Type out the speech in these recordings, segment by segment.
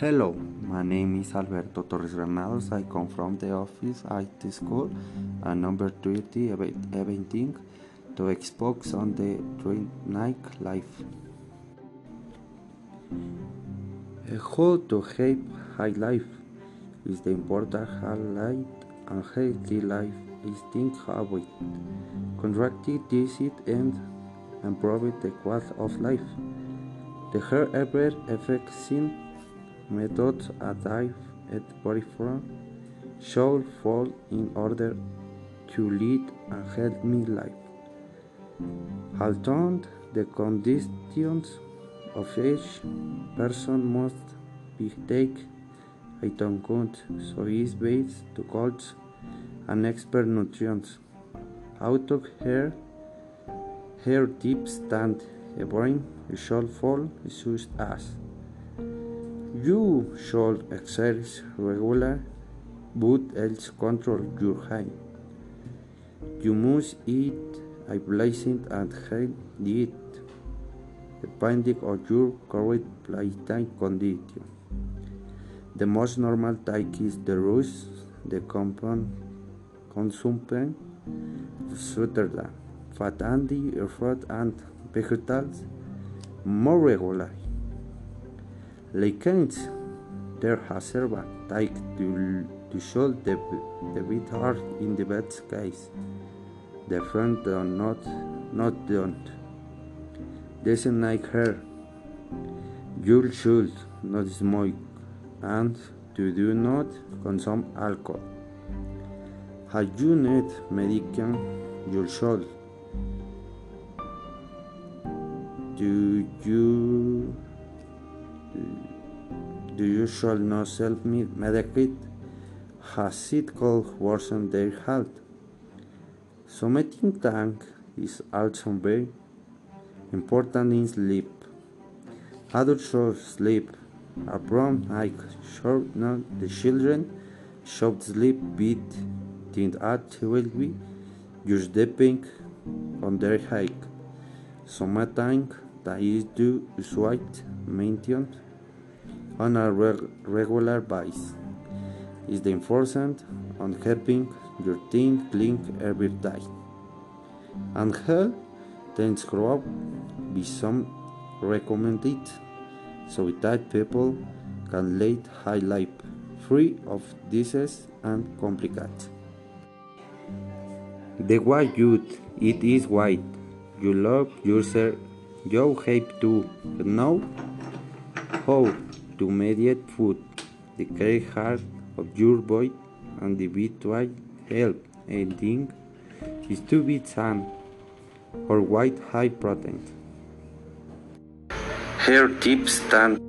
Hello, my name is Alberto Torres Granados. I come from the office IT school and number 20 eventing to Xbox on the night life. How to have high life is the important highlight and healthy life is think habit. Contracted disease and improve the quality of life. The hair ever effective methods arrive at peripheral shall fall in order to lead a healthy life. Although the conditions of each person must be taken into account, so is based to coach and expert nutrients. How to hair hair tips and a brain shall fall such as you should exercise regular but else control your height. You must eat a pleasant and healthy diet depending on your current lifestyle condition. The most normal diet is the rice, the compound consumption sugar, fat and fruit and vegetables more regularly. Like there has served to, to show the, the bit hard in the best case. The front do not not don't. Doesn't like her. You should not smoke and to do not consume alcohol. Have you need medication you should. Do you do you should not self-medicate? Has it could worsen their health? Something tank is also very important in sleep. Adults should sleep a brown night should not the children should sleep bit think at will be just depending on their hike. Sometimes that is due to white maintenance on a reg regular basis is the enforcement on helping your team clean every day. And hell, then up. be some recommended so that people can lead high life free of disease and complications. The white youth, it is white. You love yourself, you have to know how to mediate food, the care heart of your boy, and the individual health ending is to be tan or white high protein. Hair tips stand.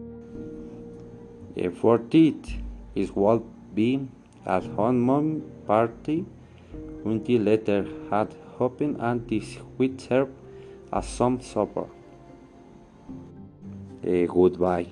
For it is what being at home party until later had hoping and this would serve as some supper. A goodbye.